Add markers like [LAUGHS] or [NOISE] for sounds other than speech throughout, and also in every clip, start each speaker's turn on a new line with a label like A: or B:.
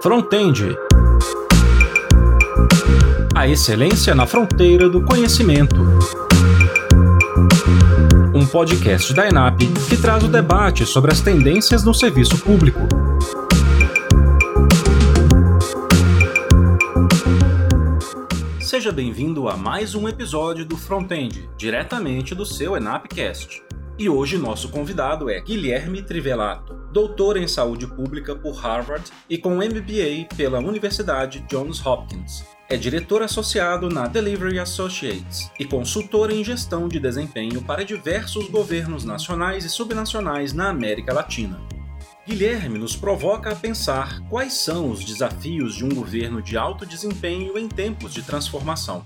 A: Frontend. A excelência na fronteira do conhecimento. Um podcast da ENAP que traz o debate sobre as tendências no serviço público. Seja bem-vindo a mais um episódio do Frontend, diretamente do seu ENAPcast. E hoje nosso convidado é Guilherme Trivelato, doutor em saúde pública por Harvard e com MBA pela Universidade Johns Hopkins. É diretor associado na Delivery Associates e consultor em gestão de desempenho para diversos governos nacionais e subnacionais na América Latina. Guilherme nos provoca a pensar quais são os desafios de um governo de alto desempenho em tempos de transformação.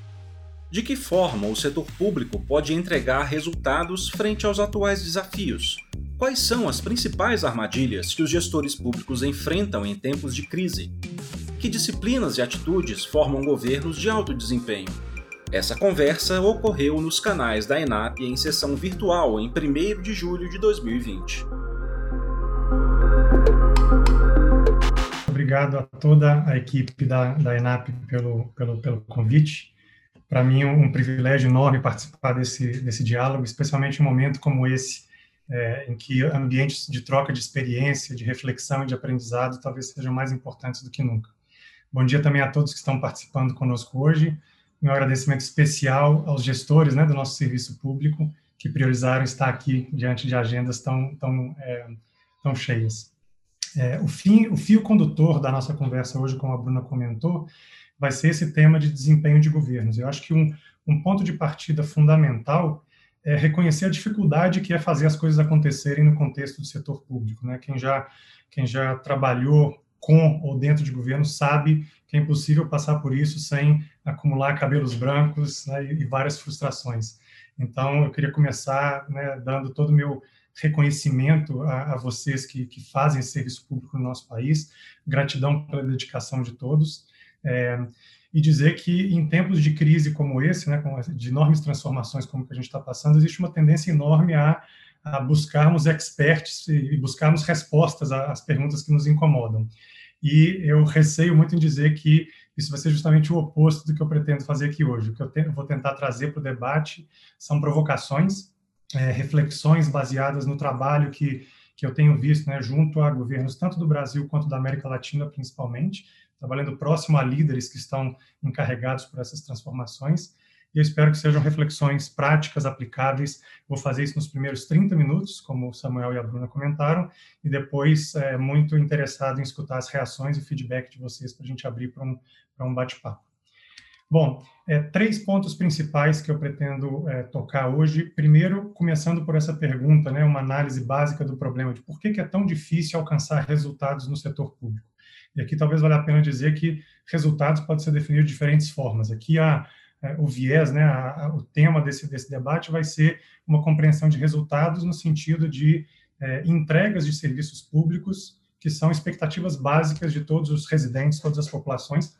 A: De que forma o setor público pode entregar resultados frente aos atuais desafios? Quais são as principais armadilhas que os gestores públicos enfrentam em tempos de crise? Que disciplinas e atitudes formam governos de alto desempenho? Essa conversa ocorreu nos canais da ENAP em sessão virtual em 1 de julho de 2020.
B: Obrigado a toda a equipe da, da ENAP pelo, pelo, pelo convite para mim, um, um privilégio enorme participar desse, desse diálogo, especialmente em um momento como esse, é, em que ambientes de troca de experiência, de reflexão e de aprendizado talvez sejam mais importantes do que nunca. Bom dia também a todos que estão participando conosco hoje. Um agradecimento especial aos gestores né, do nosso serviço público que priorizaram estar aqui diante de agendas tão, tão, é, tão cheias. É, o, fim, o fio condutor da nossa conversa hoje, como a Bruna comentou, vai ser esse tema de desempenho de governos. Eu acho que um, um ponto de partida fundamental é reconhecer a dificuldade que é fazer as coisas acontecerem no contexto do setor público. Né? Quem, já, quem já trabalhou com ou dentro de governo sabe que é impossível passar por isso sem acumular cabelos brancos né, e, várias frustrações. Então, eu queria começar né, dando todo o meu reconhecimento a, a vocês que, que, fazem serviço público no nosso país, gratidão pela dedicação de todos, é, e dizer que em tempos de crise como esse, né, de enormes transformações como que a gente está passando, existe uma tendência enorme a, a buscarmos experts e buscarmos respostas às perguntas que nos incomodam. E eu receio muito em dizer que isso vai ser justamente o oposto do que eu pretendo fazer aqui hoje. O que eu, te, eu vou tentar trazer para o debate são provocações, é, reflexões baseadas no trabalho que, que eu tenho visto né, junto a governos tanto do Brasil quanto da América Latina, principalmente, trabalhando próximo a líderes que estão encarregados por essas transformações. E eu espero que sejam reflexões práticas, aplicáveis. Vou fazer isso nos primeiros 30 minutos, como o Samuel e a Bruna comentaram, e depois é, muito interessado em escutar as reações e feedback de vocês para a gente abrir para um, um bate-papo. Bom, é, três pontos principais que eu pretendo é, tocar hoje. Primeiro, começando por essa pergunta, né, uma análise básica do problema de por que, que é tão difícil alcançar resultados no setor público. E aqui talvez valha a pena dizer que resultados podem ser definidos de diferentes formas. Aqui a, é, o viés, né, a, a, o tema desse, desse debate vai ser uma compreensão de resultados no sentido de é, entregas de serviços públicos que são expectativas básicas de todos os residentes, todas as populações,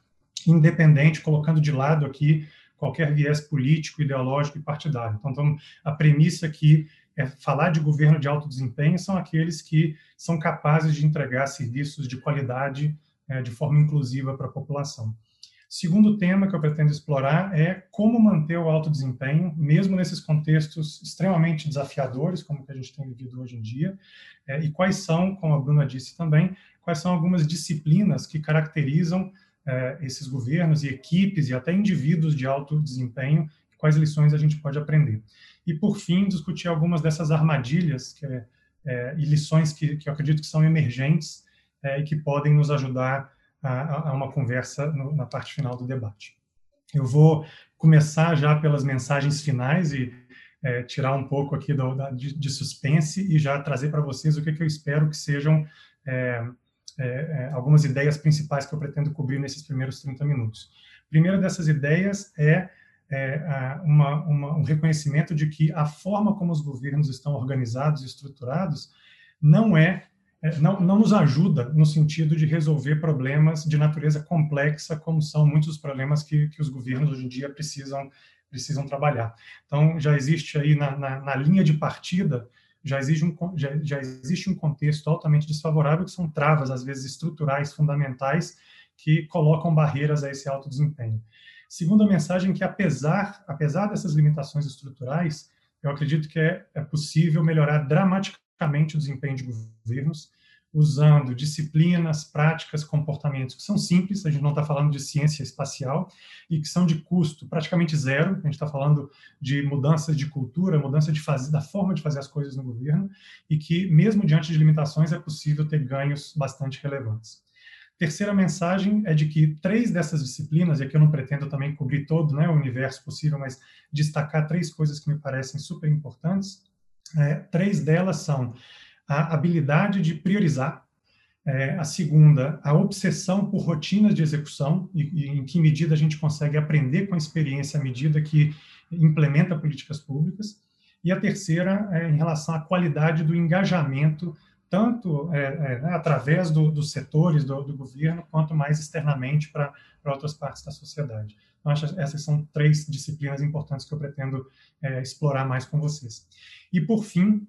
B: independente, colocando de lado aqui qualquer viés político, ideológico e partidário. Então, então a premissa aqui é falar de governo de alto desempenho são aqueles que são capazes de entregar serviços de qualidade é, de forma inclusiva para a população. Segundo tema que eu pretendo explorar é como manter o alto desempenho, mesmo nesses contextos extremamente desafiadores, como que a gente tem vivido hoje em dia, é, e quais são, como a Bruna disse também, quais são algumas disciplinas que caracterizam é, esses governos e equipes e até indivíduos de alto desempenho, quais lições a gente pode aprender. E, por fim, discutir algumas dessas armadilhas que, é, e lições que, que eu acredito que são emergentes é, e que podem nos ajudar a, a uma conversa no, na parte final do debate. Eu vou começar já pelas mensagens finais e é, tirar um pouco aqui do, da, de, de, suspense e já trazer para vocês o que, que, eu espero que sejam é, é, é, algumas ideias principais que eu pretendo cobrir nesses primeiros 30 minutos. A primeira dessas ideias é é, uma, uma, um reconhecimento de que a forma como os governos estão organizados e estruturados não é, é não, não nos ajuda no sentido de resolver problemas de natureza complexa, como são muitos dos problemas que, que os governos hoje em dia precisam, precisam trabalhar. Então, já existe aí na, na, na linha de partida já existe, um, já, já existe um contexto altamente desfavorável, que são travas, às vezes estruturais, fundamentais, que colocam barreiras a esse alto desempenho. Segunda mensagem que, apesar, apesar dessas limitações estruturais, eu acredito que é, é possível melhorar dramaticamente o desempenho de governos, usando disciplinas, práticas, comportamentos que são simples, a gente não está falando de ciência espacial, e que são de custo praticamente zero, a gente está falando de mudança de cultura, mudança de fazer, da forma de fazer as coisas no governo, e que, mesmo diante de limitações, é possível ter ganhos bastante relevantes. Terceira mensagem é de que três dessas disciplinas, e aqui eu não pretendo também cobrir todo né, o universo possível, mas destacar três coisas que me parecem super importantes, é, três delas são a habilidade de priorizar, é, a segunda, a obsessão por rotinas de execução, e, e, em que medida a gente consegue aprender com a experiência à medida que implementa políticas públicas, e a terceira é em relação à qualidade do engajamento, tanto é, é, né, através do, dos setores do, do, governo, quanto mais externamente para outras partes da sociedade. Então, acho essas são três disciplinas importantes que eu pretendo é, explorar mais com vocês. E, por fim,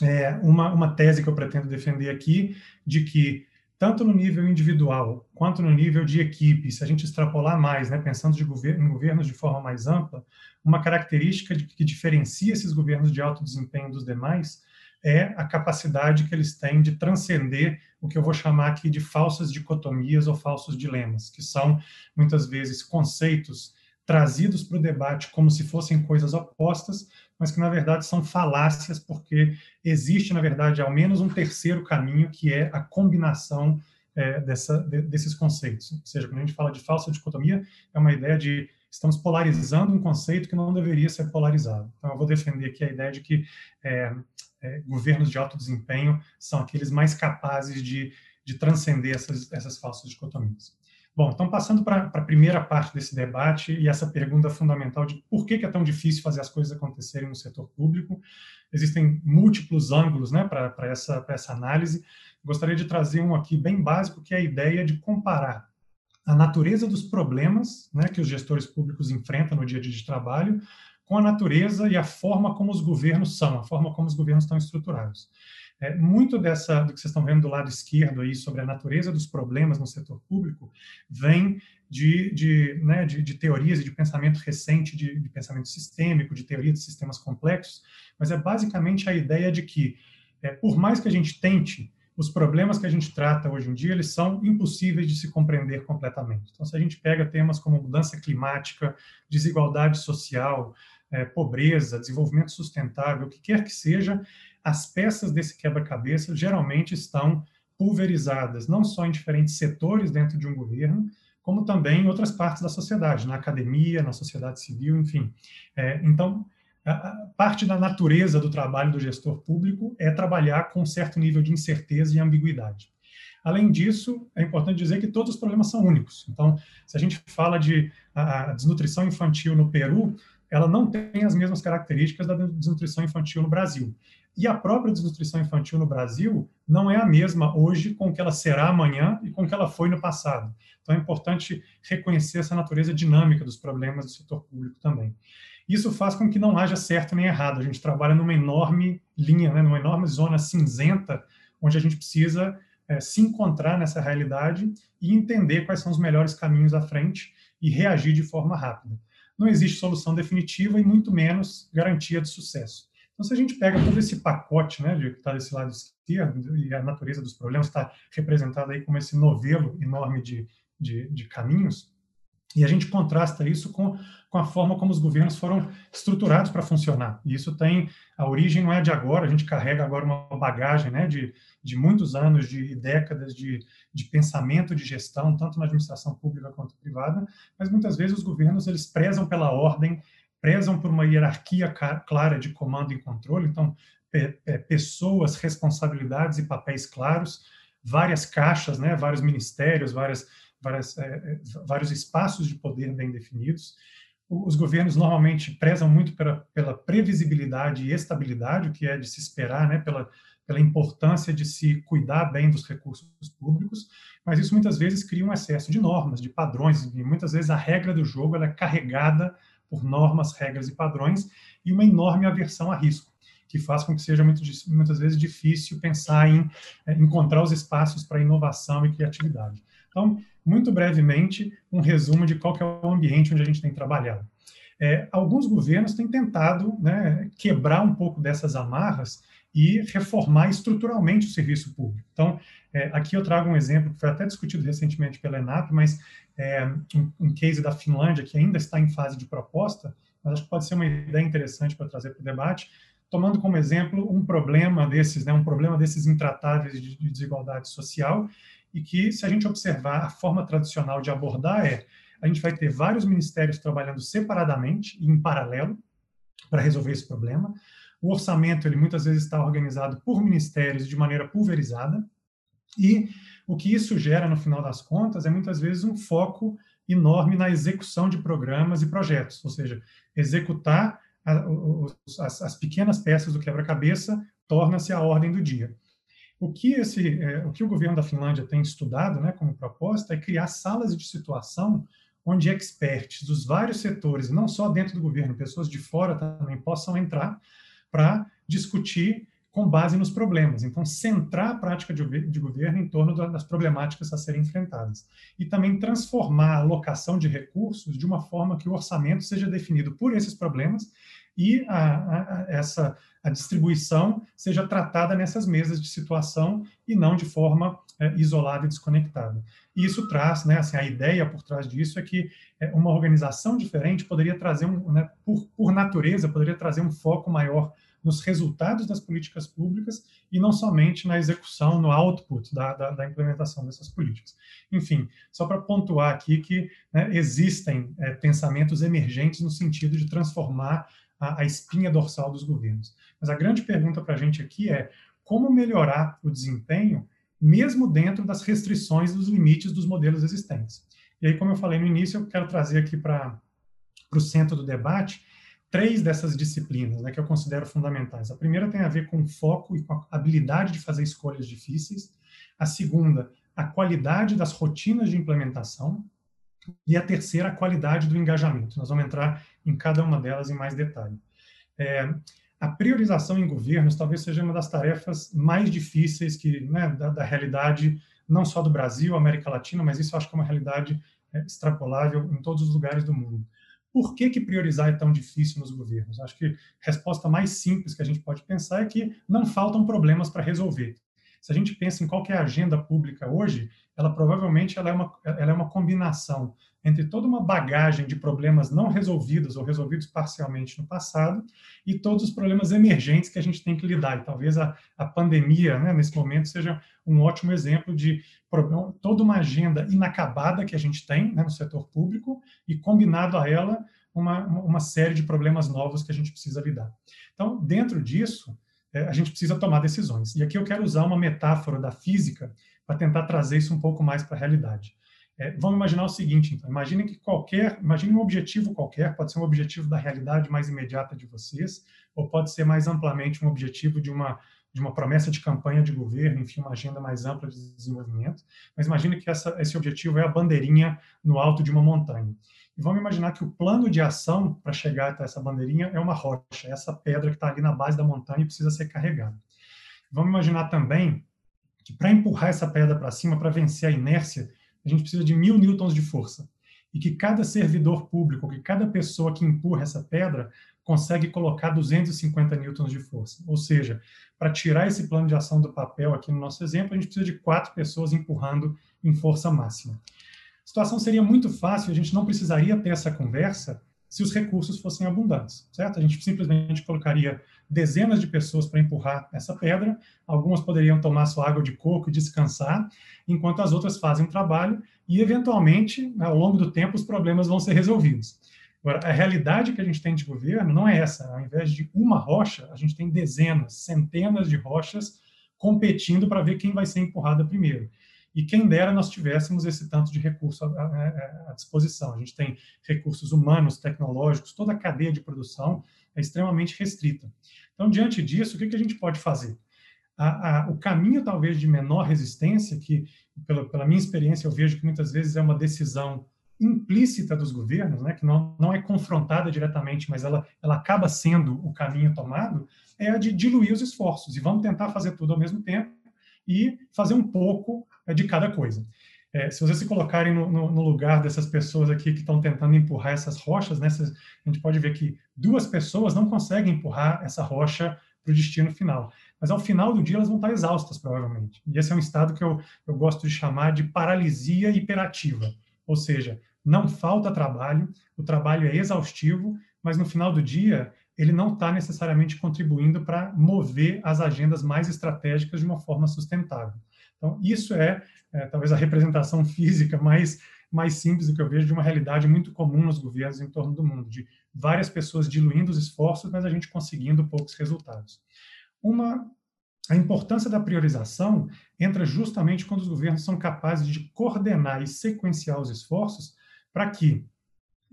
B: é, uma, uma tese que eu pretendo defender aqui, de que tanto no nível individual quanto no nível de equipe, se a gente extrapolar mais, né, pensando de governo, em governos de forma mais ampla, uma característica de, que diferencia esses governos de alto desempenho dos demais é a capacidade que eles têm de transcender o que eu vou chamar aqui de falsas dicotomias ou falsos dilemas, que são muitas vezes conceitos trazidos para o debate como se fossem coisas opostas, mas que na verdade são falácias, porque existe, na verdade, ao menos um terceiro caminho, que é a combinação é, dessa, de, desses conceitos. Ou seja, quando a gente fala de falsa dicotomia, é uma ideia de estamos polarizando um conceito que não deveria ser polarizado. Então, eu vou defender aqui a ideia de que é, é, governos de alto desempenho são aqueles mais capazes de, de transcender essas, essas falsas dicotomias. Bom, então passando para a primeira parte desse debate e essa pergunta fundamental de por que, que, é tão difícil fazer as coisas acontecerem no setor público, existem múltiplos ângulos né, para essa, essa análise. Gostaria de trazer um aqui bem básico, que é a ideia de comparar a natureza dos problemas né, que os gestores públicos enfrentam no dia a dia de trabalho com a natureza e a forma como os governos são, a forma como os governos estão estruturados. É, muito dessa do que vocês estão vendo do lado esquerdo aí sobre a natureza dos problemas no setor público vem de, de, né, de, de teorias e de pensamento recente, de, de, pensamento sistêmico, de teoria de sistemas complexos, mas é basicamente a ideia de que, é, por mais que a gente tente, os problemas que a gente trata hoje em dia, eles são impossíveis de se compreender completamente. Então, se a gente pega temas como mudança climática, desigualdade social, é, pobreza, desenvolvimento sustentável, o que quer que seja, as peças desse quebra-cabeça geralmente estão pulverizadas, não só em diferentes setores dentro de um governo, como também em outras partes da sociedade, na academia, na sociedade civil, enfim. É, então, parte da natureza do trabalho do gestor público é trabalhar com um certo nível de incerteza e ambiguidade. Além disso, é importante dizer que todos os problemas são únicos. Então, se a gente fala de desnutrição infantil no Peru, ela não tem as mesmas características da desnutrição infantil no Brasil. E a própria desnutrição infantil no Brasil não é a mesma hoje com que ela será amanhã e com que ela foi no passado. Então é importante reconhecer essa natureza dinâmica dos problemas do setor público também. Isso faz com que não haja certo nem errado. A gente trabalha numa enorme linha, né, numa enorme zona cinzenta, onde a gente precisa é, se encontrar nessa realidade e entender quais são os melhores caminhos à frente e reagir de forma rápida. Não existe solução definitiva e muito menos garantia de sucesso. Então, se a gente pega todo esse pacote, né, que está desse lado esquerdo, e a natureza dos problemas está representada aí como esse novelo enorme de, de, de caminhos, e a gente contrasta isso com, com a forma como os governos foram estruturados para funcionar. E isso tem, a origem não é de agora, a gente carrega agora uma bagagem né, de, de muitos anos, de décadas de, de pensamento de gestão, tanto na administração pública quanto privada, mas muitas vezes os governos eles prezam pela ordem prezam por uma hierarquia clara de comando e controle, então, pessoas, responsabilidades e papéis claros, várias caixas, né, vários ministérios, várias, várias, é, é vários espaços de poder bem definidos. Os governos normalmente prezam muito pela, pela previsibilidade e estabilidade, o que é de se esperar, né, pela, pela importância de se cuidar bem dos recursos públicos, mas isso muitas vezes cria um excesso de normas, de padrões, e muitas vezes a regra do jogo é carregada por normas, regras e padrões, e uma enorme aversão a risco. Que faz com que seja muito, muitas vezes difícil pensar em é, encontrar os espaços para inovação e criatividade. Então, muito brevemente, um resumo de qual é o ambiente onde a gente tem trabalhado. É, alguns governos têm tentado né, quebrar um pouco dessas amarras e reformar estruturalmente o serviço público. Então, é, aqui eu trago um exemplo que foi até discutido recentemente pela ENAP, mas é, um, um case da Finlândia que ainda está em fase de proposta, mas acho que pode ser uma ideia interessante para trazer para o debate, tomando como exemplo um problema desses, né, um problema desses intratáveis de, de desigualdade social, e que, se a gente observar a forma tradicional de abordar é, a gente vai ter vários ministérios trabalhando separadamente e em paralelo para resolver esse problema. O orçamento, ele muitas vezes está organizado por ministérios de maneira pulverizada, e o que isso gera, no final das contas, é muitas vezes um foco enorme na execução de programas e projetos, ou seja, executar a, as, as, pequenas peças do quebra-cabeça torna-se a ordem do dia. O que, esse, é, o que o governo da Finlândia tem estudado né, como proposta é criar salas de situação onde experts dos vários setores, não só dentro do governo, pessoas de fora também possam entrar para discutir com base nos problemas. Então, centrar a prática de, de governo em torno das problemáticas a serem enfrentadas. E também transformar a alocação de recursos de uma forma que o orçamento seja definido por esses problemas e a, a, essa a distribuição seja tratada nessas mesas de situação e não de forma é, isolada e desconectada. E isso traz, né, assim, a ideia por trás disso é que é, uma organização diferente poderia trazer, um, né, por, por natureza, poderia trazer um foco maior nos resultados das políticas públicas e não somente na execução, no output da, da, da implementação dessas políticas. Enfim, só para pontuar aqui que né, existem é, pensamentos emergentes no sentido de transformar a, a espinha dorsal dos governos. Mas a grande pergunta para a gente aqui é como melhorar o desempenho mesmo dentro das restrições dos limites dos modelos existentes. E aí, como eu falei no início, eu quero trazer aqui para o centro do debate três dessas disciplinas né, que eu considero fundamentais. A primeira tem a ver com foco e com a habilidade de fazer escolhas difíceis. A segunda, a qualidade das rotinas de implementação. E a terceira, a qualidade do engajamento. Nós vamos entrar em cada uma delas em mais detalhe. É, a priorização em governos talvez seja uma das tarefas mais difíceis que né, da, da, realidade não só do Brasil, América Latina, mas isso eu acho que é uma realidade é, extrapolável em todos os lugares do mundo. Por que, que priorizar é tão difícil nos governos? Acho que a resposta mais simples que a gente pode pensar é que não faltam problemas para resolver. Se a gente pensa em qual é a agenda pública hoje, ela provavelmente ela é, uma, ela é uma combinação entre toda uma bagagem de problemas não resolvidos ou resolvidos parcialmente no passado e todos os problemas emergentes que a gente tem que lidar. E talvez a, a pandemia, né, nesse momento, seja um ótimo exemplo de toda uma agenda inacabada que a gente tem né, no setor público e combinado a ela uma, uma série de problemas novos que a gente precisa lidar. Então, dentro disso, a gente precisa tomar decisões. E aqui eu quero usar uma metáfora da física para tentar trazer isso um pouco mais para a realidade. É, vamos imaginar o seguinte, então, imagine que qualquer, imagine um objetivo qualquer, pode ser um objetivo da realidade mais imediata de vocês, ou pode ser mais amplamente um objetivo de uma de uma promessa de campanha de governo, enfim, uma agenda mais ampla de desenvolvimento. Mas imagine que essa, esse objetivo é a bandeirinha no alto de uma montanha. E vamos imaginar que o plano de ação para chegar até essa bandeirinha é uma rocha, essa pedra que está ali na base da montanha e precisa ser carregada. Vamos imaginar também que para empurrar essa pedra para cima, para vencer a inércia, a gente precisa de mil newtons de força. E que cada servidor público, que cada pessoa que empurra essa pedra, consegue colocar 250 newtons de força. Ou seja, para tirar esse plano de ação do papel aqui no nosso exemplo, a gente precisa de quatro pessoas empurrando em força máxima. A situação seria muito fácil, a gente não precisaria ter essa conversa se os recursos fossem abundantes, certo? A gente simplesmente colocaria dezenas de pessoas para empurrar essa pedra, algumas poderiam tomar sua água de coco e descansar, enquanto as outras fazem o trabalho e, eventualmente, ao longo do tempo, os problemas vão ser resolvidos. Agora, a realidade que a gente tem de governo não é essa. Ao invés de uma rocha, a gente tem dezenas, centenas de rochas competindo para ver quem vai ser empurrada primeiro. E quem dera nós tivéssemos esse tanto de recurso à, à, à, disposição. A gente tem recursos humanos, tecnológicos, toda a cadeia de produção é extremamente restrita. Então, diante disso, o que, que a gente pode fazer? A, o caminho, talvez, de menor resistência, que, pela, pela minha experiência, eu vejo que muitas vezes é uma decisão implícita dos governos, né, que não, não é confrontada diretamente, mas ela, ela acaba sendo o caminho tomado, é a de diluir os esforços. E vamos tentar fazer tudo ao mesmo tempo e fazer um pouco é, de cada coisa. É, se vocês se colocarem no, no, no, lugar dessas pessoas aqui que estão tentando empurrar essas rochas, né, a gente pode ver que duas pessoas não conseguem empurrar essa rocha para o destino final. Mas ao final do dia elas vão estar exaustas, provavelmente. E esse é um estado que eu, eu gosto de chamar de paralisia hiperativa. Ou seja, não falta trabalho, o trabalho é exaustivo, mas no final do dia ele não está necessariamente contribuindo para mover as agendas mais estratégicas de uma forma sustentável. Então, isso é, é, talvez a representação [LAUGHS] física mais, mais simples do que eu vejo de uma realidade muito comum nos governos em torno do mundo, de várias pessoas diluindo os esforços, mas a gente conseguindo poucos resultados. Uma a importância da priorização entra justamente quando os governos são capazes de coordenar e sequenciar os esforços para que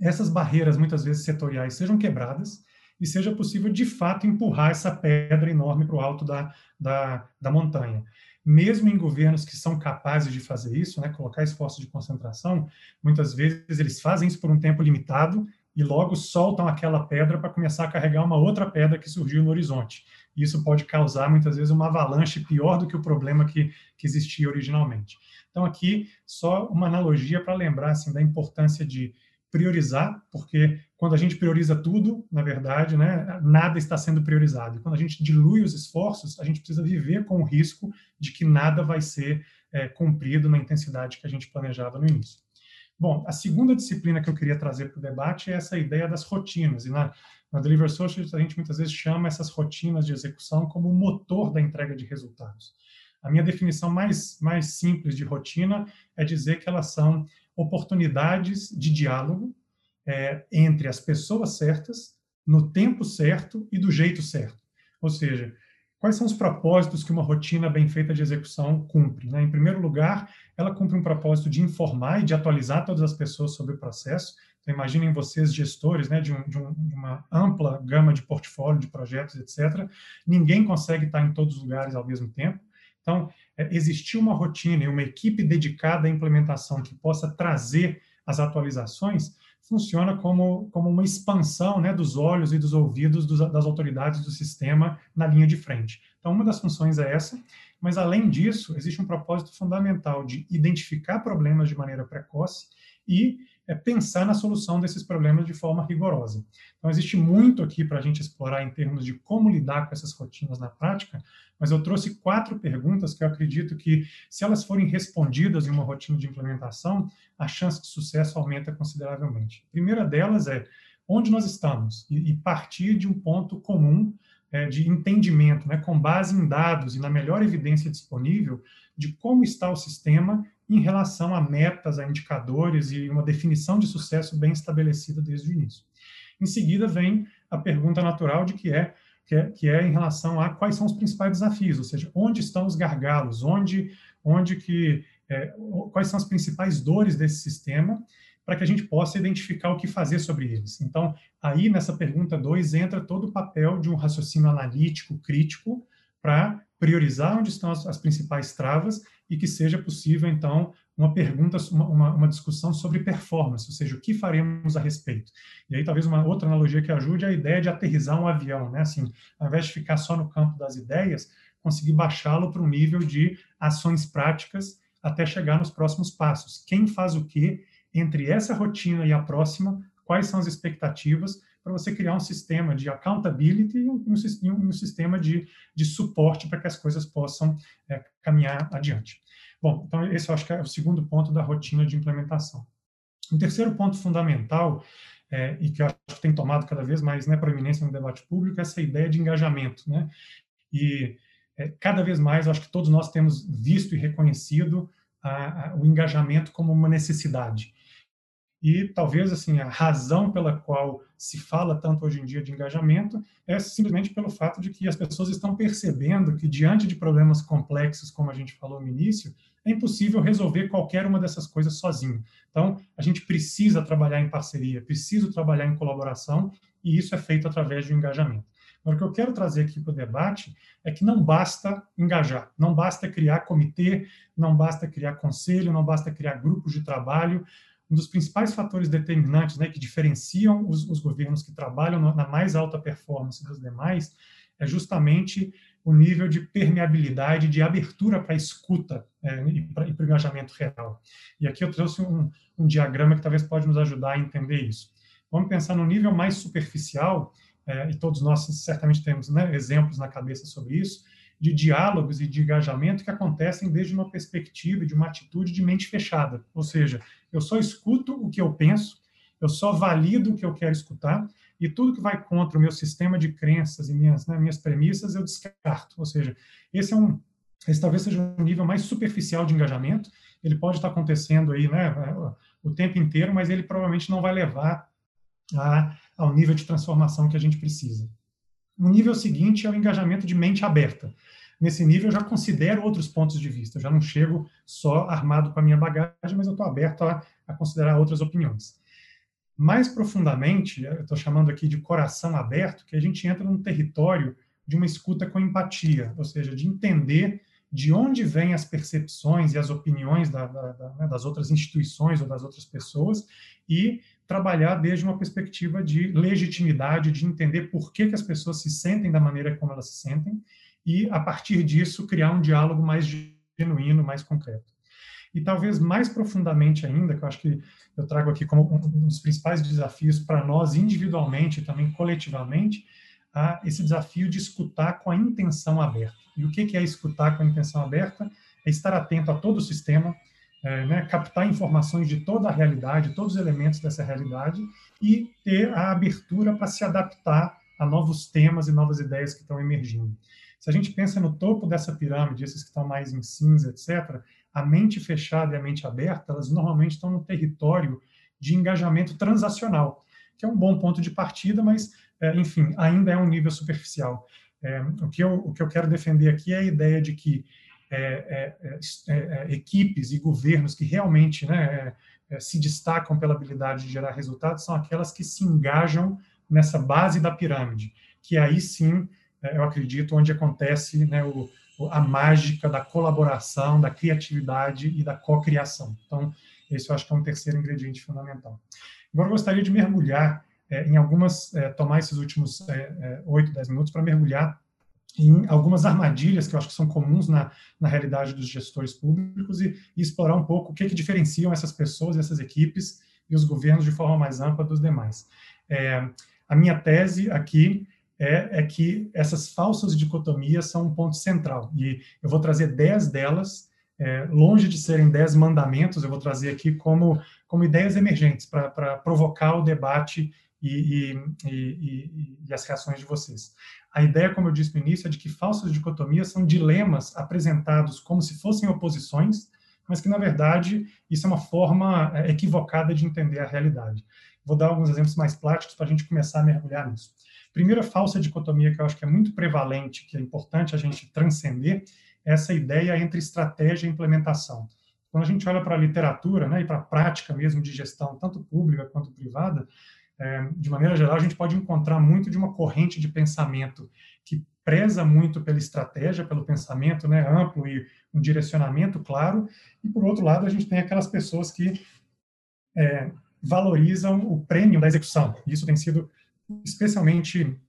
B: essas barreiras, muitas vezes setoriais, sejam quebradas e seja possível, de fato, empurrar essa pedra enorme para o alto da, da, da montanha. Mesmo em governos que são capazes de fazer isso, né, colocar esforços de concentração, muitas vezes eles fazem isso por um tempo limitado e logo soltam aquela pedra para começar a carregar uma outra pedra que surgiu no horizonte. Isso pode causar, muitas vezes, uma avalanche pior do que o problema que, que existia originalmente. Então, aqui, só uma analogia para lembrar assim, da importância de priorizar, porque quando a gente prioriza tudo, na verdade, né, nada está sendo priorizado. E quando a gente dilui os esforços, a gente precisa viver com o risco de que nada vai ser é, cumprido na intensidade que a gente planejava no início. Bom, a segunda disciplina que eu queria trazer para o debate é essa ideia das rotinas. E na, na Deliver Socialist, a gente muitas vezes chama essas rotinas de execução como o motor da entrega de resultados. A minha definição mais, mais simples de rotina é dizer que elas são oportunidades de diálogo é, entre as pessoas certas, no tempo certo e do jeito certo. Ou seja, quais são os propósitos que uma rotina bem feita de execução cumpre? Né? Em primeiro lugar, ela cumpre um propósito de informar e de atualizar todas as pessoas sobre o processo. Então, imaginem vocês, gestores né, de, um, de, um, de uma ampla gama de portfólio, de projetos, etc. Ninguém consegue estar em todos os lugares ao mesmo tempo. Então, é, existir uma rotina e uma equipe dedicada à implementação que possa trazer as atualizações funciona como, como uma expansão né, dos olhos e dos ouvidos dos, das autoridades do sistema na linha de frente. Então, uma das funções é essa, mas além disso, existe um propósito fundamental de identificar problemas de maneira precoce e é pensar na solução desses problemas de forma rigorosa. Então, existe muito aqui para a gente explorar em termos de como lidar com essas rotinas na prática, mas eu trouxe quatro perguntas que eu acredito que, se elas forem respondidas em uma rotina de implementação, a chance de sucesso aumenta consideravelmente. A primeira delas é onde nós estamos e, partir de um ponto comum de entendimento, né, com base em dados e na melhor evidência disponível de como está o sistema em relação a metas, a indicadores e uma definição de sucesso bem estabelecida desde o início. Em seguida, vem a pergunta natural de que é, que é, que é em relação a quais são os principais desafios, ou seja, onde estão os gargalos, onde, onde que, é, quais são as principais dores desse sistema, para que a gente possa identificar o que fazer sobre eles. Então, aí nessa pergunta 2 entra todo o papel de um raciocínio analítico, crítico, para priorizar onde estão as, as, principais travas e que seja possível, então, uma pergunta, uma, uma, discussão sobre performance, ou seja, o que faremos a respeito. E aí, talvez uma outra analogia que ajude é a ideia de aterrizar um avião, né? Assim, ao invés de ficar só no campo das ideias, conseguir baixá-lo para um nível de ações práticas até chegar nos próximos passos. Quem faz o quê entre essa rotina e a próxima, quais são as expectativas, para você criar um sistema de accountability e um, um, um sistema de, de suporte para que as coisas possam é, caminhar adiante. Bom, então esse eu acho que é o segundo ponto da rotina de implementação. Um terceiro ponto fundamental, é, e que eu acho que tem tomado cada vez mais né, proeminência no debate público, é essa ideia de engajamento. Né? E é, cada vez mais, eu acho que todos nós temos visto e reconhecido a, a, o engajamento como uma necessidade. E talvez assim a razão pela qual se fala tanto hoje em dia de engajamento é simplesmente pelo fato de que as pessoas estão percebendo que diante de problemas complexos, como a gente falou no início, é impossível resolver qualquer uma dessas coisas sozinho. Então, a gente precisa trabalhar em parceria, precisa trabalhar em colaboração, e isso é feito através um engajamento. Agora, o que eu quero trazer aqui para o debate é que não basta engajar, não basta criar comitê, não basta criar conselho, não basta criar grupos de trabalho, um dos principais fatores determinantes, né, que diferenciam os, os governos que trabalham na mais alta performance dos demais, é justamente o nível de permeabilidade, de abertura para escuta é, e para o engajamento real. E aqui eu trouxe um, um, diagrama que talvez pode nos ajudar a entender isso. Vamos pensar no nível mais superficial, é, e todos nós certamente temos né, exemplos na cabeça sobre isso, de diálogos e de engajamento que acontecem desde uma perspectiva, de uma atitude de mente fechada. Ou seja, eu só escuto o que eu penso, eu só valido o que eu quero escutar, e tudo que vai contra o meu sistema de crenças e minhas, né, minhas premissas eu descarto. Ou seja, esse é um, esse talvez seja um nível mais superficial de engajamento. Ele pode estar acontecendo aí, né, o tempo inteiro, mas ele provavelmente não vai levar a, ao nível de transformação que a gente precisa. O nível seguinte é o engajamento de mente aberta. Nesse nível, eu já considero outros pontos de vista. Eu já não chego só armado com a minha bagagem, mas eu estou aberto a, a considerar outras opiniões. Mais profundamente, eu estou chamando aqui de coração aberto, que a gente entra num território de uma escuta com empatia, ou seja, de entender de onde vêm as percepções e as opiniões da, da, da, né, das outras instituições ou das outras pessoas e trabalhar desde uma perspectiva de legitimidade, de entender por que, que as pessoas se sentem da maneira como elas se sentem e, a partir disso, criar um diálogo mais genuíno, mais concreto. E talvez mais profundamente ainda, que eu acho que eu trago aqui como um dos principais desafios para nós individualmente e também coletivamente, a esse desafio de escutar com a intenção aberta. E o que é escutar com a intenção aberta? É estar atento a todo o sistema, é, né, captar informações de toda a realidade, todos os elementos dessa realidade e ter a abertura para se adaptar a novos temas e novas ideias que estão emergindo. Se a gente pensa no topo dessa pirâmide, esses que estão mais em cinza, etc., a mente fechada e a mente aberta, elas normalmente estão no território de engajamento transacional, que é um bom ponto de partida, mas, é, enfim, ainda é um nível superficial. É, o, que eu, o que eu quero defender aqui é a ideia de que é é, é, é, equipes e governos que realmente né, se destacam pela habilidade de gerar resultados são aquelas que se engajam nessa base da pirâmide, que aí sim, eu acredito, onde acontece né, o, a mágica da colaboração, da criatividade e da cocriação. Então, esse eu acho que é um terceiro ingrediente fundamental. Agora, eu gostaria de mergulhar é, em algumas, é, tomar esses últimos oito, dez minutos para mergulhar em algumas armadilhas que eu acho que são comuns na, na realidade dos gestores públicos e, e explorar um pouco o que, que diferenciam essas pessoas, essas equipes e os governos de forma mais ampla dos demais. É, a minha tese aqui é, é, que essas falsas dicotomias são um ponto central e eu vou trazer dez delas, é, longe de serem dez mandamentos, eu vou trazer aqui como, como ideias emergentes para provocar o debate e, e, e, e, as reações de vocês. A ideia, como eu disse no início, é de que falsas dicotomias são dilemas apresentados como se fossem oposições, mas que, na verdade, isso é uma forma é, equivocada de entender a realidade. Vou dar alguns exemplos mais práticos para a gente começar a mergulhar nisso. Primeira falsa dicotomia que eu acho que é muito prevalente, que é importante a gente transcender, é essa ideia entre estratégia e implementação. Quando a gente olha para a literatura né, e para a prática mesmo de gestão, tanto pública quanto privada, é, de maneira geral, a gente pode encontrar muito de uma corrente de pensamento que preza muito pela estratégia, pelo pensamento né, amplo e um direcionamento claro, e por outro lado, a gente tem aquelas pessoas que é, valorizam o prêmio da execução. Isso tem sido especialmente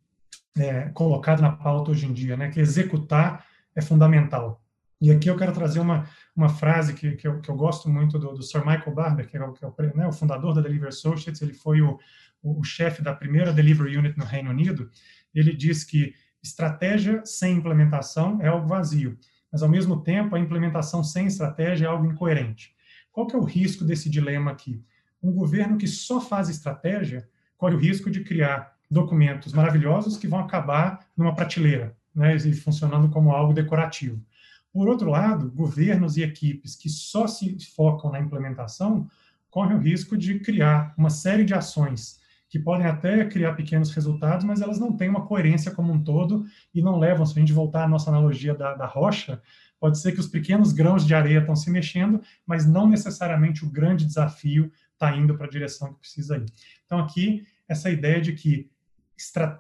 B: é, colocado na pauta hoje em dia, né, que executar é fundamental. E aqui eu quero trazer uma, uma frase que, que, eu, que eu gosto muito do, do Sir Michael Barber, que é, o, que é o, né, o fundador da Delivery Associates, ele foi o, o, o chefe da primeira delivery unit no Reino Unido, ele diz que estratégia sem implementação é algo vazio, mas ao mesmo tempo a implementação sem estratégia é algo incoerente. Qual que é o risco desse dilema aqui? Um governo que só faz estratégia corre o risco de criar documentos maravilhosos que vão acabar numa prateleira, né, e funcionando como algo decorativo. Por outro lado, governos e equipes que só se focam na implementação correm o risco de criar uma série de ações que podem até criar pequenos resultados, mas elas não têm uma coerência como um todo e não levam, se a gente voltar à nossa analogia da, da rocha, pode ser que os pequenos grãos de areia estão se mexendo, mas não necessariamente o grande desafio está indo para a direção que precisa ir. Então, aqui, essa ideia de que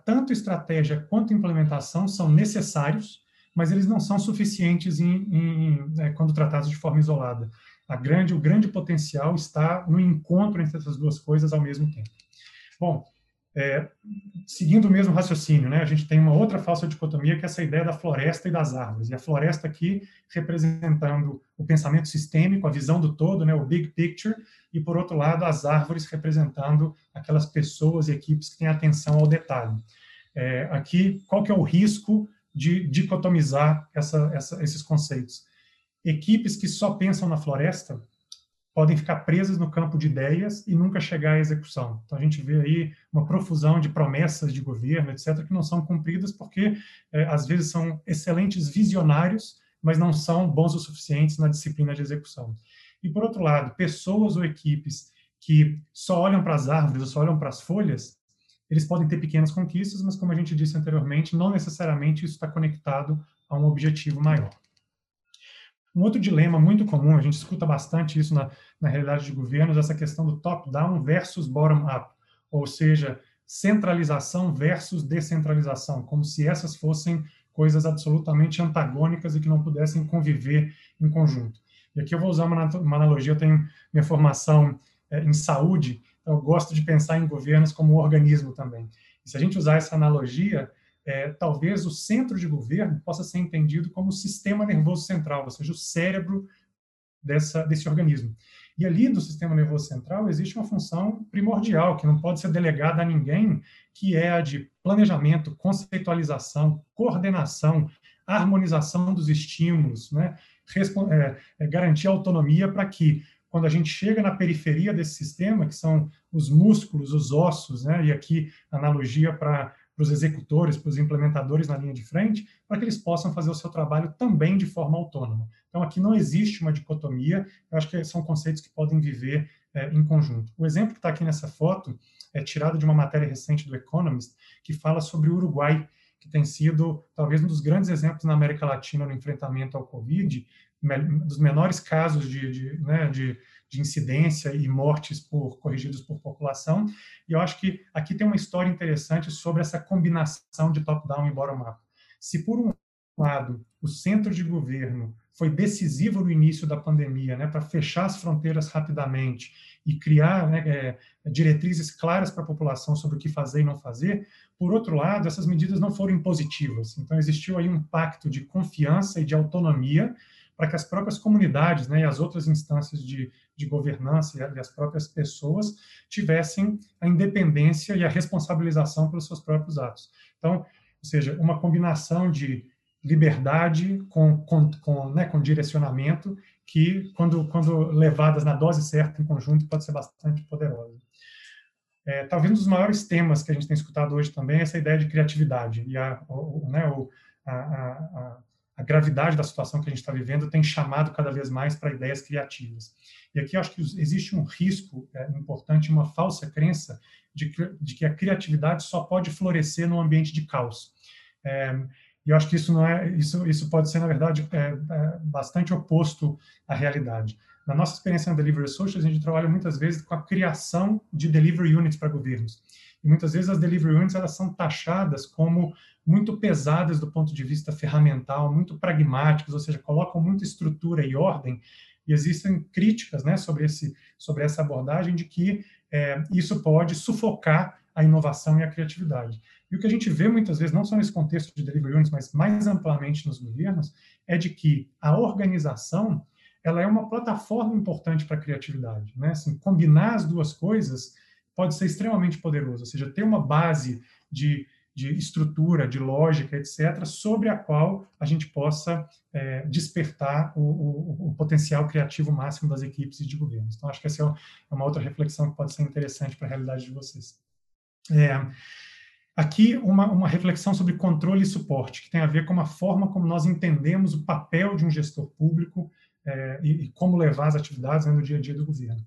B: tanto estratégia quanto implementação são necessários, mas eles não são suficientes em, em, né, quando tratados de forma isolada. grande, o grande potencial está no encontro entre essas duas coisas ao mesmo tempo. Bom, é, seguindo o mesmo raciocínio, né, a gente tem uma outra falsa dicotomia, que é essa ideia da floresta e das árvores. E a floresta aqui representando o pensamento sistêmico, a visão do todo, né, o big picture, e, por outro lado, as árvores representando aquelas pessoas e equipes que têm atenção ao detalhe. É, aqui, qual que é o risco de dicotomizar essa, essa, esses conceitos? Equipes que só pensam na floresta podem ficar presas no campo de ideias e nunca chegar à execução. Então, a gente vê aí uma profusão de promessas de governo, etc., que não são cumpridas porque, é, às vezes, são excelentes visionários, mas não são bons o suficientes na disciplina de execução. E, por outro lado, pessoas ou equipes que só olham para as árvores ou só olham para as folhas, eles podem ter pequenas conquistas, mas, como a gente disse anteriormente, não necessariamente isso está conectado a um objetivo maior. Um outro dilema muito comum, a gente escuta bastante isso na, na realidade de governos, essa questão do top-down versus bottom-up, ou seja, centralização versus descentralização, como se essas fossem coisas absolutamente antagônicas e que não pudessem conviver em conjunto. E aqui eu vou usar uma, uma analogia, eu tenho minha formação é, em saúde, então eu gosto de pensar em governos como um organismo também. E se a gente usar essa analogia, é, talvez o centro de governo possa ser entendido como o sistema nervoso central, ou seja, o cérebro dessa, desse organismo. E ali do sistema nervoso central existe uma função primordial, que não pode ser delegada a ninguém, que é a de planejamento, conceitualização, coordenação, harmonização dos estímulos, né? É, é, garantir autonomia para que, quando a gente chega na periferia desse sistema, que são os músculos, os ossos, né? e aqui analogia para para os executores, para os implementadores na linha de frente, para que eles possam fazer o seu trabalho também de forma autônoma. Então, aqui não existe uma dicotomia, eu acho que são conceitos que podem viver é, em conjunto. O exemplo que está aqui nessa foto é tirado de uma matéria recente do Economist, que fala sobre o Uruguai, que tem sido talvez um dos grandes exemplos na América Latina no enfrentamento ao Covid, dos menores casos de, de, né, de de incidência e mortes por corrigidos por população. E eu acho que aqui tem uma história interessante sobre essa combinação de top-down e bottom-up. Se por um lado o centro de governo foi decisivo no início da pandemia, né, para fechar as fronteiras rapidamente e criar né, é, diretrizes claras para a população sobre o que fazer e não fazer. Por outro lado, essas medidas não foram impositivas. Então, existiu aí um pacto de confiança e de autonomia para que as próprias comunidades né, e as outras instâncias de, de governança e as próprias pessoas tivessem a independência e a responsabilização pelos seus próprios atos. Então, ou seja, uma combinação de liberdade com, com, com, né, com direcionamento que, quando, quando levadas na dose certa em conjunto, pode ser bastante poderosa. É, talvez um dos maiores temas que a gente tem escutado hoje também é essa ideia de criatividade e a, o, né, o, a, a, a gravidade da situação que a gente está vivendo tem chamado cada vez mais para ideias criativas. E aqui acho que existe um risco é, importante, uma falsa crença de que, de que, a criatividade só pode florescer num ambiente de caos. É, e eu acho que isso não é, isso, isso pode ser na verdade é, é, bastante oposto à realidade. Na nossa experiência no Delivery Social, a gente trabalha muitas vezes com a criação de delivery units para governos. E muitas vezes as delivery units elas são taxadas como muito pesadas do ponto de vista ferramental, muito pragmáticas, ou seja, colocam muita estrutura e ordem. E existem críticas né, sobre, esse, sobre essa abordagem de que é, isso pode sufocar a inovação e a criatividade. E o que a gente vê muitas vezes, não só nesse contexto de delivery units, mas mais amplamente nos governos, é de que a organização ela é uma plataforma importante para a criatividade. Né? Assim, combinar as duas coisas pode ser extremamente poderoso, ou seja, ter uma base de, de estrutura, de lógica, etc., sobre a qual a gente possa é, despertar o, o, o, potencial criativo máximo das equipes e de governos. Então, acho que essa é uma outra reflexão que pode ser interessante para a realidade de vocês. É, aqui, uma, uma reflexão sobre controle e suporte, que tem a ver com a forma como nós entendemos o papel de um gestor público é, e, e, como levar as atividades né, no dia a dia do governo.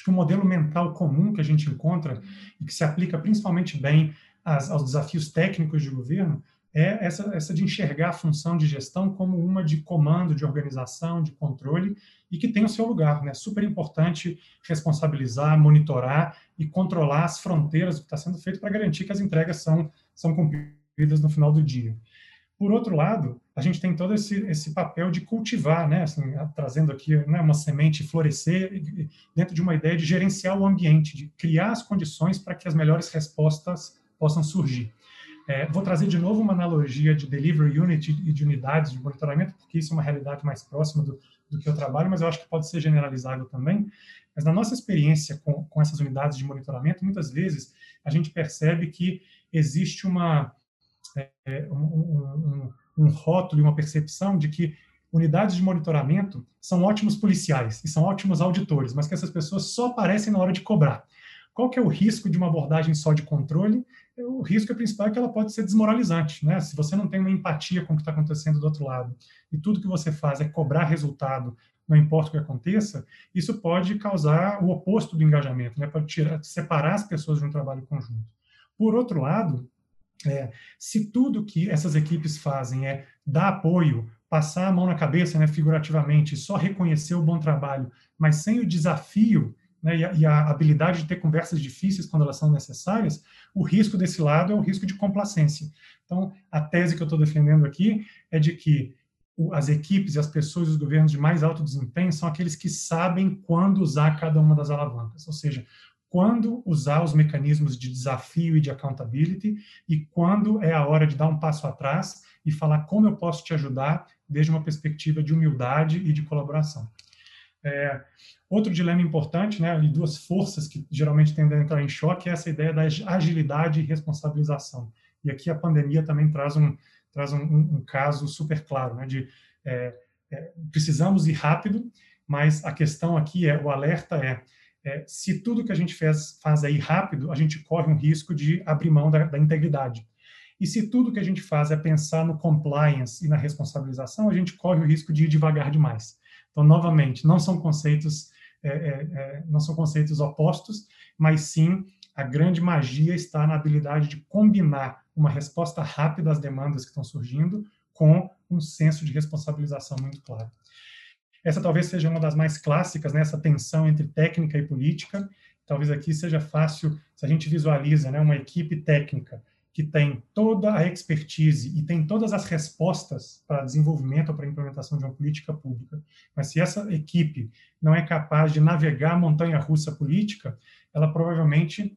B: Acho que o modelo mental comum que a gente encontra e que se aplica principalmente bem às, aos desafios técnicos de governo é essa, essa de enxergar a função de gestão como uma de comando, de organização, de controle e que tem o seu lugar. É né? super importante responsabilizar, monitorar e controlar as fronteiras do que está sendo feito para garantir que as entregas são, são cumpridas no final do dia. Por outro lado, a gente tem todo esse, esse papel de cultivar, né, assim, trazendo aqui né, uma semente florescer dentro de uma ideia de gerenciar o ambiente, de criar as condições para que as melhores respostas possam surgir. É, vou trazer de novo uma analogia de delivery unit e de unidades de monitoramento, porque isso é uma realidade mais próxima do, do que eu trabalho, mas eu acho que pode ser generalizável também. Mas na nossa experiência com, com essas unidades de monitoramento, muitas vezes a gente percebe que existe uma, é, um, um, um rótulo e uma percepção de que unidades de monitoramento são ótimos policiais e são ótimos auditores, mas que essas pessoas só aparecem na hora de cobrar. Qual que é o risco de uma abordagem só de controle? O risco principal é que ela pode ser desmoralizante, né? Se você não tem uma empatia com o que está acontecendo do outro lado e tudo que você faz é cobrar resultado, não importa o que aconteça, isso pode causar o oposto do engajamento, né? Pode tirar, separar as pessoas de um trabalho conjunto. Por outro lado, é, se tudo que essas equipes fazem é dar apoio, passar a mão na cabeça, né, figurativamente, só reconhecer o bom trabalho, mas sem o desafio né, e, a, e, a, habilidade de ter conversas difíceis quando elas são necessárias, o risco desse lado é o risco de complacência. Então, a tese que eu estou defendendo aqui é de que as equipes e as pessoas e os governos de mais alto desempenho são aqueles que sabem quando usar cada uma das alavancas, ou seja, quando usar os mecanismos de desafio e de accountability e quando é a hora de dar um passo atrás e falar como eu posso te ajudar desde uma perspectiva de humildade e de colaboração. É, outro dilema importante, né, e duas forças que geralmente tendem a entrar em choque, é essa ideia da agilidade e responsabilização. E aqui a pandemia também traz um, traz um, um, caso super claro, né, de é, é, precisamos ir rápido, mas a questão aqui é, o alerta é, é, se tudo que a gente faz, faz aí rápido, a gente corre um risco de abrir mão da, da, integridade. E se tudo que a gente faz é pensar no compliance e na responsabilização, a gente corre o risco de ir devagar demais. Então, novamente, não são conceitos é, é, é não são conceitos opostos, mas sim a grande magia está na habilidade de combinar uma resposta rápida às demandas que estão surgindo com um senso de responsabilização muito claro. Essa talvez seja uma das mais clássicas, né, essa tensão entre técnica e política. Talvez aqui seja fácil, se a gente visualiza né, uma equipe técnica que tem toda a expertise e tem todas as respostas para desenvolvimento ou para implementação de uma política pública. Mas se essa equipe não é capaz de navegar a montanha-russa política, ela provavelmente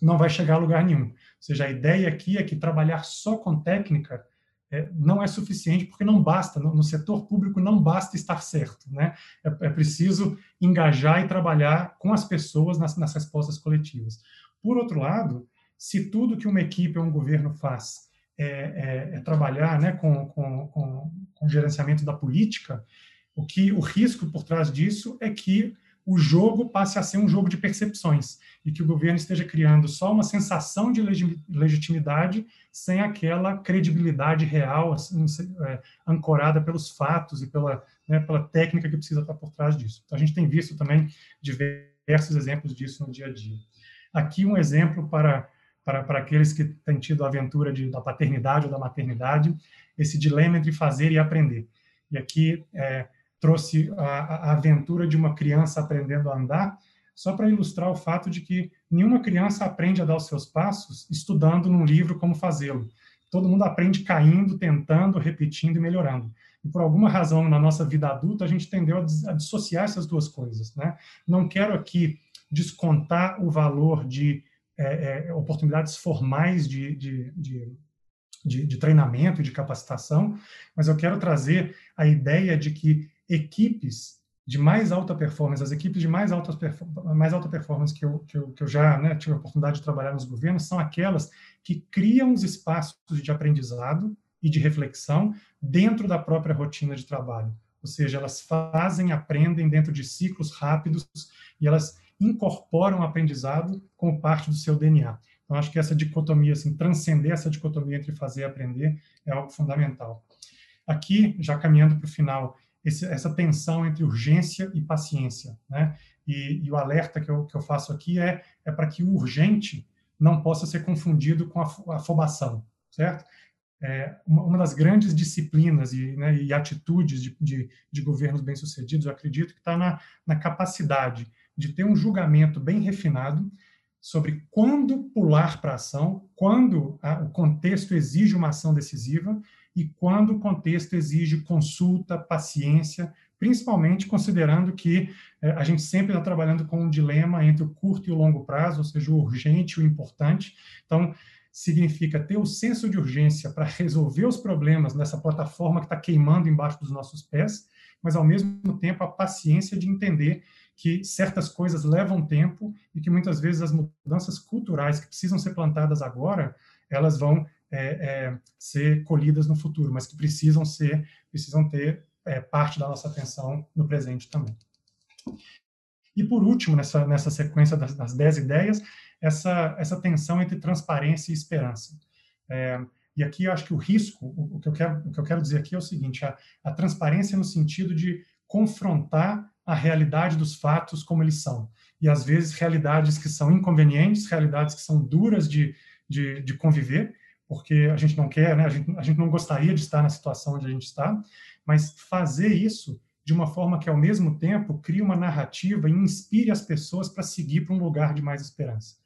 B: não vai chegar a lugar nenhum. Ou seja, a ideia aqui é que trabalhar só com técnica é, não é suficiente, porque não basta, no, no, setor público não basta estar certo, né? É, é, preciso engajar e trabalhar com as pessoas nas, nas, respostas coletivas. Por outro lado, se tudo que uma equipe ou um governo faz é, é, é trabalhar né, com, com, com, com o gerenciamento da política, o que o risco por trás disso é que o jogo passe a ser um jogo de percepções e que o governo esteja criando só uma sensação de legitimidade sem aquela credibilidade real, assim, é, ancorada pelos fatos e pela, né, pela técnica que precisa estar por trás disso. Então, a gente tem visto também diversos exemplos disso no dia a dia. Aqui um exemplo para, para, para aqueles que têm tido a aventura de, da paternidade ou da maternidade, esse dilema entre fazer e aprender. E aqui é, trouxe a, a aventura de uma criança aprendendo a andar, só para ilustrar o fato de que nenhuma criança aprende a dar os seus passos estudando num livro como fazê-lo. Todo mundo aprende caindo, tentando, repetindo e melhorando. E por alguma razão na nossa vida adulta a gente tendeu a dissociar essas duas coisas. Né? Não quero aqui descontar o valor de é, é, oportunidades formais de, de, de, de, de treinamento e de capacitação, mas eu quero trazer a ideia de que equipes de mais alta performance, as equipes de mais alta, mais alta performance que eu, que eu, que eu já né, tive a oportunidade de trabalhar nos governos, são aquelas que criam os espaços de aprendizado e de reflexão dentro da própria rotina de trabalho. Ou seja, elas fazem, aprendem dentro de ciclos rápidos e elas incorporam o aprendizado como parte do seu DNA. Então, acho que essa dicotomia, assim, transcender essa dicotomia entre fazer e aprender é algo fundamental. Aqui, já caminhando para o final, esse, essa tensão entre urgência e paciência, né? E, e o alerta que eu, que eu faço aqui é, é para que o urgente não possa ser confundido com a afobação, certo? É, uma, uma, das grandes disciplinas e, né, e atitudes de, de, de, governos bem-sucedidos, eu acredito que está na, na capacidade de ter um julgamento bem refinado sobre quando pular para a ação, quando a, o contexto exige uma ação decisiva e quando o contexto exige consulta, paciência, principalmente considerando que é, a gente sempre está trabalhando com um dilema entre o curto e o longo prazo, ou seja, o urgente e o importante. Então, significa ter o senso de urgência para resolver os problemas nessa plataforma que está queimando embaixo dos nossos pés, mas ao mesmo tempo a paciência de entender que certas coisas levam tempo e que muitas vezes as mudanças culturais que precisam ser plantadas agora, elas vão é, é, ser colhidas no futuro, mas que precisam ser, precisam ter é, parte da nossa atenção no presente também. E por último, nessa, nessa sequência das, das dez ideias, essa, essa tensão entre transparência e esperança. É, e aqui eu acho que o risco, o, o, que, eu quero, o que eu quero dizer aqui é o seguinte: a, a transparência no sentido de confrontar a realidade dos fatos como eles são. E às vezes realidades que são inconvenientes, realidades que são duras de, de, de conviver, porque a gente não quer, né? a, gente, a gente não gostaria de estar na situação onde a gente está, mas fazer isso de uma forma que, ao mesmo tempo, crie uma narrativa e inspire as pessoas para seguir para um lugar de mais esperança.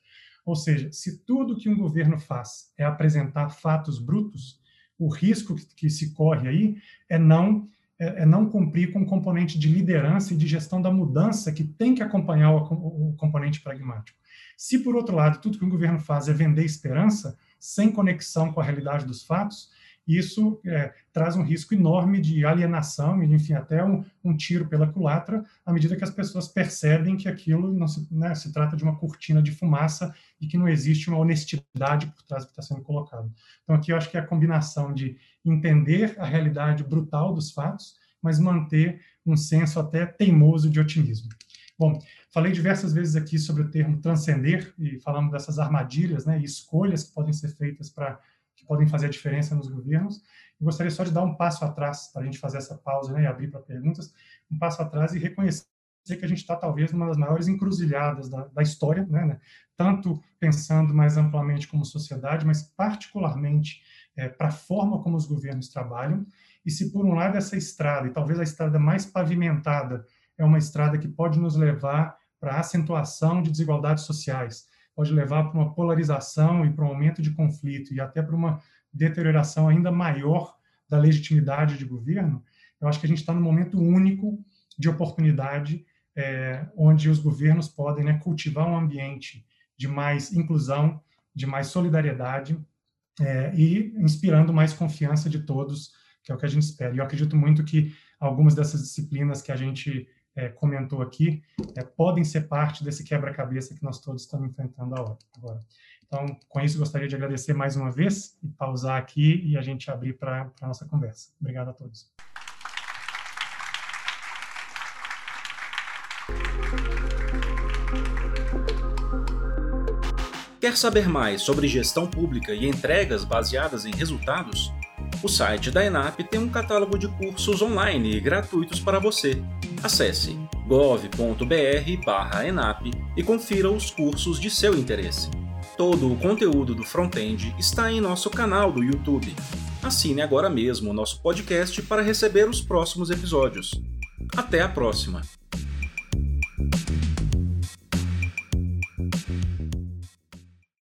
B: Ou seja, se tudo que um governo faz é apresentar fatos brutos, o risco que se corre aí é não é, é não cumprir com o componente de liderança e de gestão da mudança que tem que acompanhar o, o componente pragmático. Se, por outro lado, tudo que o governo faz é vender esperança, sem conexão com a realidade dos fatos, isso é, traz um risco enorme de alienação e, enfim, até um, um, tiro pela culatra, à medida que as pessoas percebem que aquilo não se, né, se trata de uma cortina de fumaça e que não existe uma honestidade por trás do que está sendo colocado. Então, aqui eu acho que é a combinação de entender a realidade brutal dos fatos, mas manter um senso até teimoso de otimismo. Bom, falei diversas vezes aqui sobre o termo transcender e falamos dessas armadilhas né, e escolhas que podem ser feitas para podem fazer a diferença nos governos. Gostaria só de dar um passo atrás, para a gente fazer essa pausa né, e abrir para perguntas, um passo atrás e reconhecer que a gente está talvez numa das maiores encruzilhadas da, da história, né, né, tanto pensando mais amplamente como sociedade, mas particularmente é, para a forma como os governos trabalham. E se por um lado essa estrada, e talvez a estrada mais pavimentada, é uma estrada que pode nos levar para a acentuação de desigualdades sociais, pode levar para uma polarização e para um aumento de conflito e até para uma deterioração ainda maior da legitimidade de governo, eu acho que a gente está num momento único de oportunidade é, onde os governos podem né, cultivar um ambiente de mais inclusão, de mais solidariedade é, e inspirando mais confiança de todos, que é o que a gente espera. E eu acredito muito que algumas dessas disciplinas que a gente é, comentou aqui, é, podem ser parte desse quebra-cabeça que nós todos estamos enfrentando agora. Então, com isso, gostaria de agradecer mais uma vez e pausar aqui e a gente abrir para a nossa conversa. Obrigado a todos.
A: Quer saber mais sobre gestão pública e entregas baseadas em resultados? O site da ENAP tem um catálogo de cursos online gratuitos para você. Acesse gov.br/enap e confira os cursos de seu interesse. Todo o conteúdo do Frontend está em nosso canal do YouTube. Assine agora mesmo o nosso podcast para receber os próximos episódios. Até a próxima!